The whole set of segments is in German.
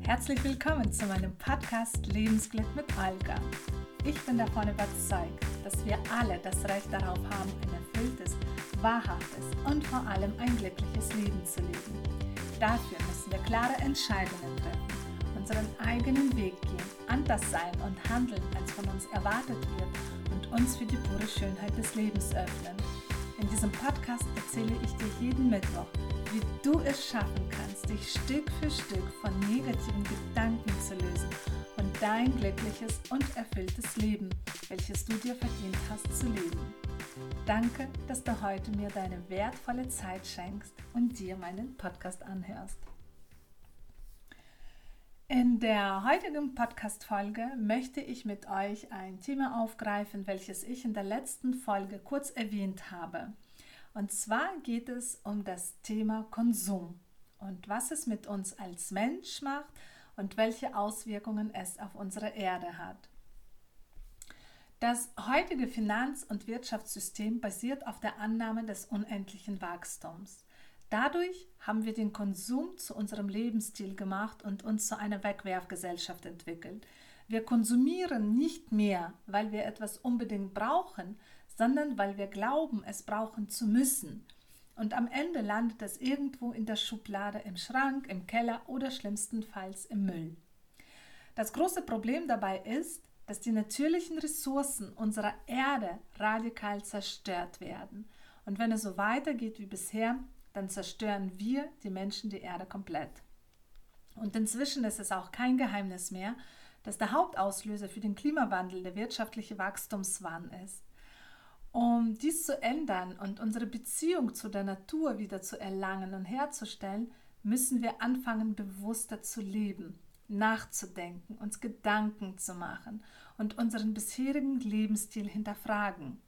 Herzlich willkommen zu meinem Podcast Lebensglück mit Olga. Ich bin davon überzeugt, dass wir alle das Recht darauf haben, ein erfülltes, wahrhaftes und vor allem ein glückliches Leben zu leben. Dafür müssen wir klare Entscheidungen treffen, unseren eigenen Weg gehen, anders sein und handeln, als von uns erwartet wird und uns für die pure Schönheit des Lebens öffnen. In diesem Podcast erzähle ich dir jeden Mittwoch, wie du es schaffen kannst, dich Stück für Stück von negativen Gedanken zu lösen und dein glückliches und erfülltes Leben, welches du dir verdient hast, zu leben. Danke, dass du heute mir deine wertvolle Zeit schenkst und dir meinen Podcast anhörst. In der heutigen Podcast-Folge möchte ich mit euch ein Thema aufgreifen, welches ich in der letzten Folge kurz erwähnt habe. Und zwar geht es um das Thema Konsum und was es mit uns als Mensch macht und welche Auswirkungen es auf unsere Erde hat. Das heutige Finanz- und Wirtschaftssystem basiert auf der Annahme des unendlichen Wachstums. Dadurch haben wir den Konsum zu unserem Lebensstil gemacht und uns zu einer Wegwerfgesellschaft entwickelt. Wir konsumieren nicht mehr, weil wir etwas unbedingt brauchen, sondern weil wir glauben, es brauchen zu müssen. Und am Ende landet es irgendwo in der Schublade, im Schrank, im Keller oder schlimmstenfalls im Müll. Das große Problem dabei ist, dass die natürlichen Ressourcen unserer Erde radikal zerstört werden. Und wenn es so weitergeht wie bisher, dann zerstören wir, die Menschen, die Erde komplett. Und inzwischen ist es auch kein Geheimnis mehr, dass der Hauptauslöser für den Klimawandel der wirtschaftliche Wachstumswahn ist. Um dies zu ändern und unsere Beziehung zu der Natur wieder zu erlangen und herzustellen, müssen wir anfangen, bewusster zu leben, nachzudenken, uns Gedanken zu machen und unseren bisherigen Lebensstil hinterfragen.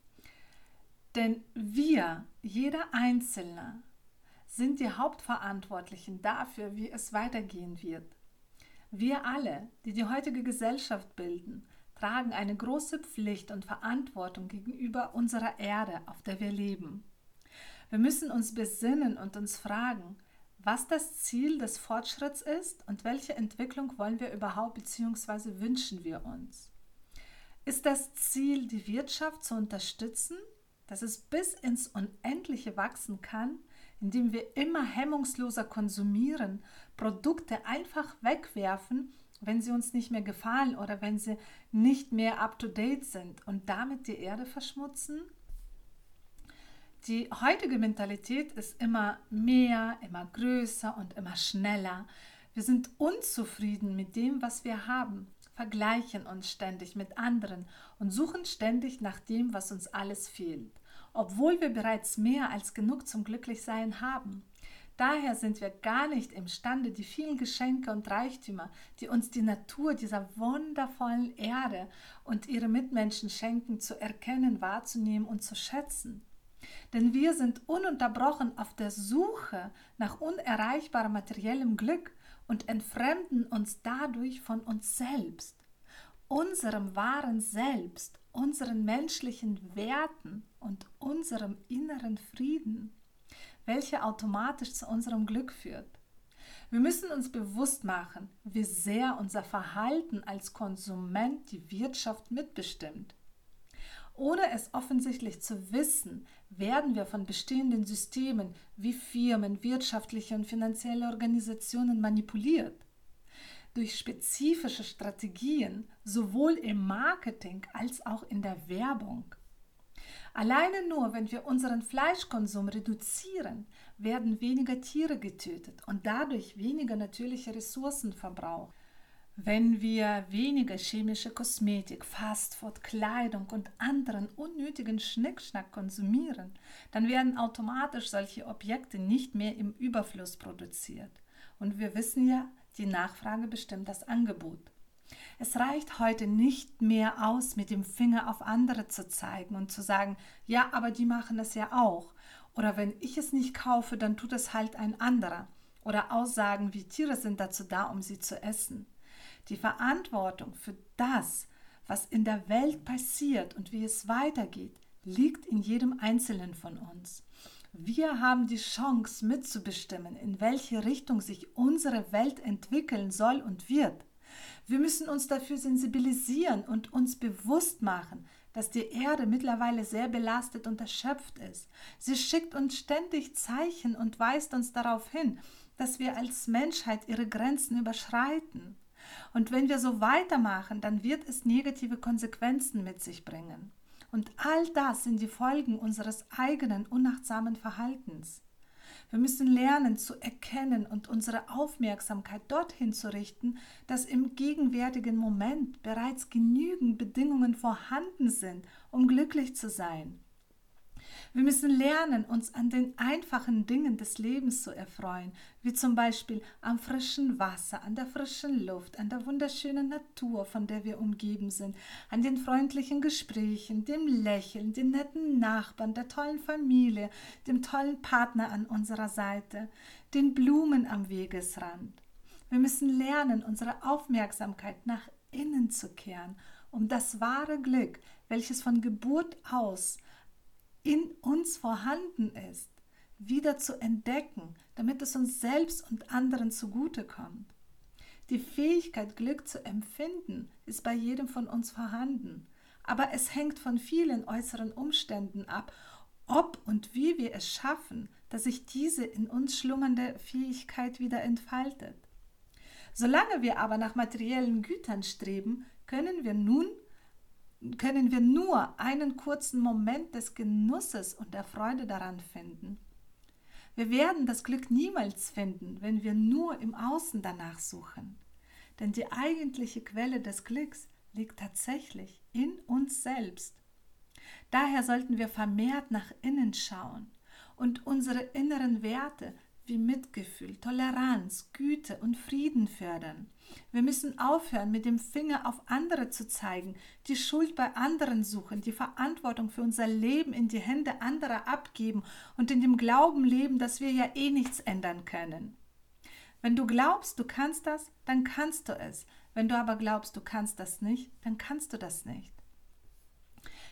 Denn wir, jeder Einzelne, sind die Hauptverantwortlichen dafür, wie es weitergehen wird. Wir alle, die die heutige Gesellschaft bilden, tragen eine große Pflicht und Verantwortung gegenüber unserer Erde, auf der wir leben. Wir müssen uns besinnen und uns fragen, was das Ziel des Fortschritts ist und welche Entwicklung wollen wir überhaupt bzw. wünschen wir uns. Ist das Ziel, die Wirtschaft zu unterstützen, dass es bis ins Unendliche wachsen kann, indem wir immer hemmungsloser konsumieren, Produkte einfach wegwerfen wenn sie uns nicht mehr gefallen oder wenn sie nicht mehr up-to-date sind und damit die Erde verschmutzen? Die heutige Mentalität ist immer mehr, immer größer und immer schneller. Wir sind unzufrieden mit dem, was wir haben, vergleichen uns ständig mit anderen und suchen ständig nach dem, was uns alles fehlt, obwohl wir bereits mehr als genug zum Glücklichsein haben. Daher sind wir gar nicht imstande, die vielen Geschenke und Reichtümer, die uns die Natur dieser wundervollen Erde und ihre Mitmenschen schenken, zu erkennen, wahrzunehmen und zu schätzen. Denn wir sind ununterbrochen auf der Suche nach unerreichbarem materiellem Glück und entfremden uns dadurch von uns selbst, unserem wahren Selbst, unseren menschlichen Werten und unserem inneren Frieden welche automatisch zu unserem Glück führt. Wir müssen uns bewusst machen, wie sehr unser Verhalten als Konsument die Wirtschaft mitbestimmt. Ohne es offensichtlich zu wissen, werden wir von bestehenden Systemen wie Firmen, wirtschaftliche und finanzielle Organisationen manipuliert. Durch spezifische Strategien sowohl im Marketing als auch in der Werbung. Alleine nur, wenn wir unseren Fleischkonsum reduzieren, werden weniger Tiere getötet und dadurch weniger natürliche Ressourcen verbraucht. Wenn wir weniger chemische Kosmetik, Fastfood, Kleidung und anderen unnötigen Schnickschnack konsumieren, dann werden automatisch solche Objekte nicht mehr im Überfluss produziert. Und wir wissen ja, die Nachfrage bestimmt das Angebot. Es reicht heute nicht mehr aus, mit dem Finger auf andere zu zeigen und zu sagen, ja, aber die machen es ja auch. Oder wenn ich es nicht kaufe, dann tut es halt ein anderer. Oder Aussagen wie Tiere sind dazu da, um sie zu essen. Die Verantwortung für das, was in der Welt passiert und wie es weitergeht, liegt in jedem Einzelnen von uns. Wir haben die Chance mitzubestimmen, in welche Richtung sich unsere Welt entwickeln soll und wird. Wir müssen uns dafür sensibilisieren und uns bewusst machen, dass die Erde mittlerweile sehr belastet und erschöpft ist. Sie schickt uns ständig Zeichen und weist uns darauf hin, dass wir als Menschheit ihre Grenzen überschreiten. Und wenn wir so weitermachen, dann wird es negative Konsequenzen mit sich bringen. Und all das sind die Folgen unseres eigenen unachtsamen Verhaltens. Wir müssen lernen zu erkennen und unsere Aufmerksamkeit dorthin zu richten, dass im gegenwärtigen Moment bereits genügend Bedingungen vorhanden sind, um glücklich zu sein. Wir müssen lernen, uns an den einfachen Dingen des Lebens zu erfreuen, wie zum Beispiel am frischen Wasser, an der frischen Luft, an der wunderschönen Natur, von der wir umgeben sind, an den freundlichen Gesprächen, dem Lächeln, den netten Nachbarn, der tollen Familie, dem tollen Partner an unserer Seite, den Blumen am Wegesrand. Wir müssen lernen, unsere Aufmerksamkeit nach innen zu kehren, um das wahre Glück, welches von Geburt aus in uns vorhanden ist, wieder zu entdecken, damit es uns selbst und anderen zugutekommt. Die Fähigkeit, Glück zu empfinden, ist bei jedem von uns vorhanden, aber es hängt von vielen äußeren Umständen ab, ob und wie wir es schaffen, dass sich diese in uns schlummernde Fähigkeit wieder entfaltet. Solange wir aber nach materiellen Gütern streben, können wir nun können wir nur einen kurzen Moment des Genusses und der Freude daran finden. Wir werden das Glück niemals finden, wenn wir nur im Außen danach suchen. Denn die eigentliche Quelle des Glücks liegt tatsächlich in uns selbst. Daher sollten wir vermehrt nach innen schauen und unsere inneren Werte wie Mitgefühl, Toleranz, Güte und Frieden fördern. Wir müssen aufhören, mit dem Finger auf andere zu zeigen, die Schuld bei anderen suchen, die Verantwortung für unser Leben in die Hände anderer abgeben und in dem Glauben leben, dass wir ja eh nichts ändern können. Wenn du glaubst, du kannst das, dann kannst du es. Wenn du aber glaubst, du kannst das nicht, dann kannst du das nicht.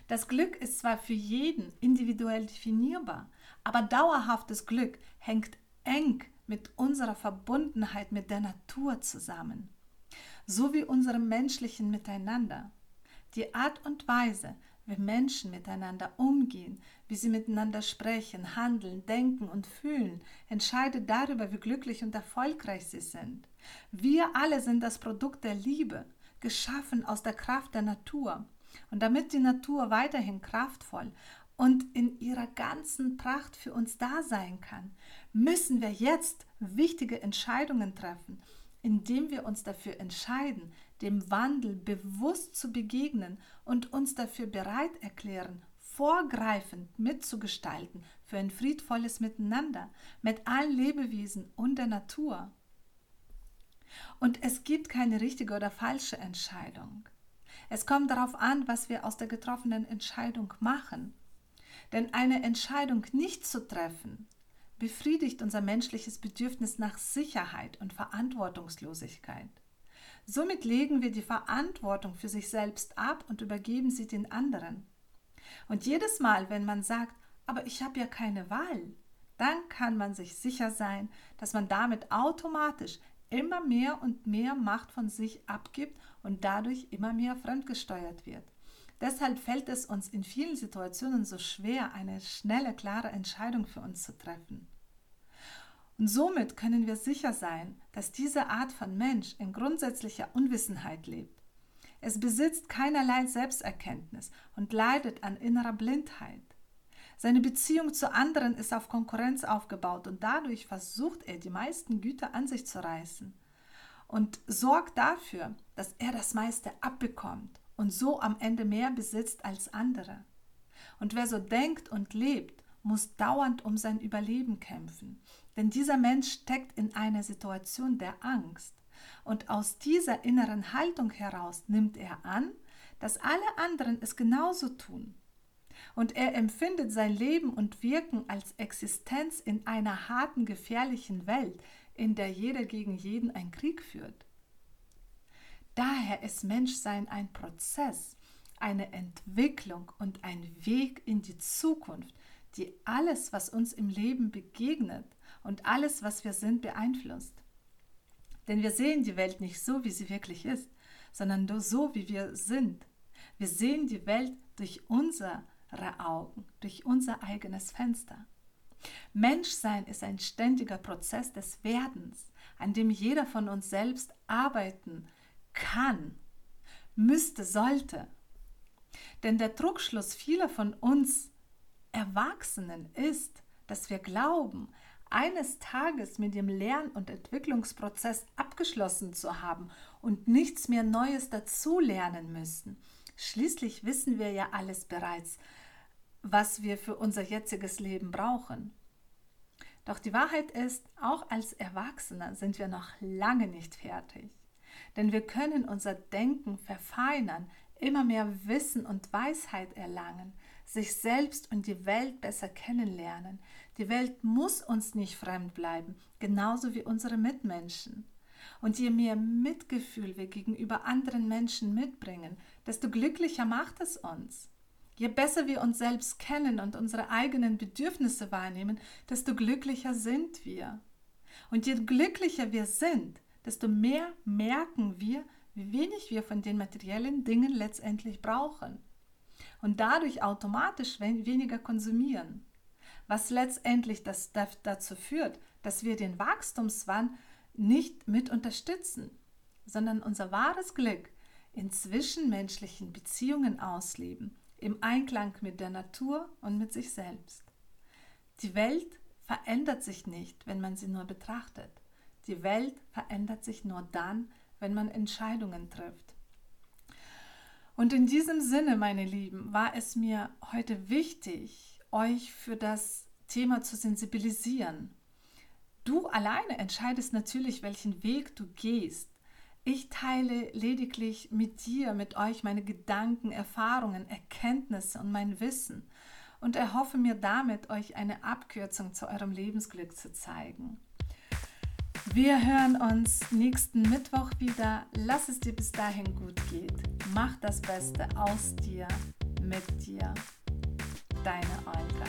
Das Glück ist zwar für jeden individuell definierbar, aber dauerhaftes Glück hängt eng mit unserer Verbundenheit mit der Natur zusammen, so wie unserem menschlichen Miteinander. Die Art und Weise, wie Menschen miteinander umgehen, wie sie miteinander sprechen, handeln, denken und fühlen, entscheidet darüber, wie glücklich und erfolgreich sie sind. Wir alle sind das Produkt der Liebe, geschaffen aus der Kraft der Natur. Und damit die Natur weiterhin kraftvoll und in ihrer ganzen Pracht für uns da sein kann, müssen wir jetzt wichtige Entscheidungen treffen, indem wir uns dafür entscheiden, dem Wandel bewusst zu begegnen und uns dafür bereit erklären, vorgreifend mitzugestalten für ein friedvolles Miteinander mit allen Lebewesen und der Natur. Und es gibt keine richtige oder falsche Entscheidung. Es kommt darauf an, was wir aus der getroffenen Entscheidung machen. Denn eine Entscheidung nicht zu treffen, befriedigt unser menschliches Bedürfnis nach Sicherheit und Verantwortungslosigkeit. Somit legen wir die Verantwortung für sich selbst ab und übergeben sie den anderen. Und jedes Mal, wenn man sagt, aber ich habe ja keine Wahl, dann kann man sich sicher sein, dass man damit automatisch immer mehr und mehr Macht von sich abgibt und dadurch immer mehr fremdgesteuert wird. Deshalb fällt es uns in vielen Situationen so schwer, eine schnelle, klare Entscheidung für uns zu treffen. Und somit können wir sicher sein, dass diese Art von Mensch in grundsätzlicher Unwissenheit lebt. Es besitzt keinerlei Selbsterkenntnis und leidet an innerer Blindheit. Seine Beziehung zu anderen ist auf Konkurrenz aufgebaut und dadurch versucht er, die meisten Güter an sich zu reißen und sorgt dafür, dass er das meiste abbekommt und so am Ende mehr besitzt als andere. Und wer so denkt und lebt, muss dauernd um sein Überleben kämpfen. Denn dieser Mensch steckt in einer Situation der Angst. Und aus dieser inneren Haltung heraus nimmt er an, dass alle anderen es genauso tun. Und er empfindet sein Leben und Wirken als Existenz in einer harten, gefährlichen Welt, in der jeder gegen jeden einen Krieg führt. Daher ist Menschsein ein Prozess, eine Entwicklung und ein Weg in die Zukunft, die alles, was uns im Leben begegnet und alles, was wir sind, beeinflusst. Denn wir sehen die Welt nicht so, wie sie wirklich ist, sondern nur so, wie wir sind. Wir sehen die Welt durch unsere Augen, durch unser eigenes Fenster. Menschsein ist ein ständiger Prozess des Werdens, an dem jeder von uns selbst arbeiten kann, müsste, sollte. Denn der Druckschluss vieler von uns Erwachsenen ist, dass wir glauben, eines Tages mit dem Lern- und Entwicklungsprozess abgeschlossen zu haben und nichts mehr Neues dazulernen müssen. Schließlich wissen wir ja alles bereits, was wir für unser jetziges Leben brauchen. Doch die Wahrheit ist, auch als Erwachsene sind wir noch lange nicht fertig. Denn wir können unser Denken verfeinern, immer mehr Wissen und Weisheit erlangen, sich selbst und die Welt besser kennenlernen. Die Welt muss uns nicht fremd bleiben, genauso wie unsere Mitmenschen. Und je mehr Mitgefühl wir gegenüber anderen Menschen mitbringen, desto glücklicher macht es uns. Je besser wir uns selbst kennen und unsere eigenen Bedürfnisse wahrnehmen, desto glücklicher sind wir. Und je glücklicher wir sind, desto mehr merken wir, wie wenig wir von den materiellen Dingen letztendlich brauchen und dadurch automatisch weniger konsumieren, was letztendlich das dazu führt, dass wir den Wachstumswahn nicht mit unterstützen, sondern unser wahres Glück in zwischenmenschlichen Beziehungen ausleben, im Einklang mit der Natur und mit sich selbst. Die Welt verändert sich nicht, wenn man sie nur betrachtet. Die Welt verändert sich nur dann, wenn man Entscheidungen trifft. Und in diesem Sinne, meine Lieben, war es mir heute wichtig, euch für das Thema zu sensibilisieren. Du alleine entscheidest natürlich, welchen Weg du gehst. Ich teile lediglich mit dir, mit euch meine Gedanken, Erfahrungen, Erkenntnisse und mein Wissen und erhoffe mir damit, euch eine Abkürzung zu eurem Lebensglück zu zeigen. Wir hören uns nächsten Mittwoch wieder. Lass es dir bis dahin gut geht. Mach das Beste aus dir, mit dir. Deine Olga.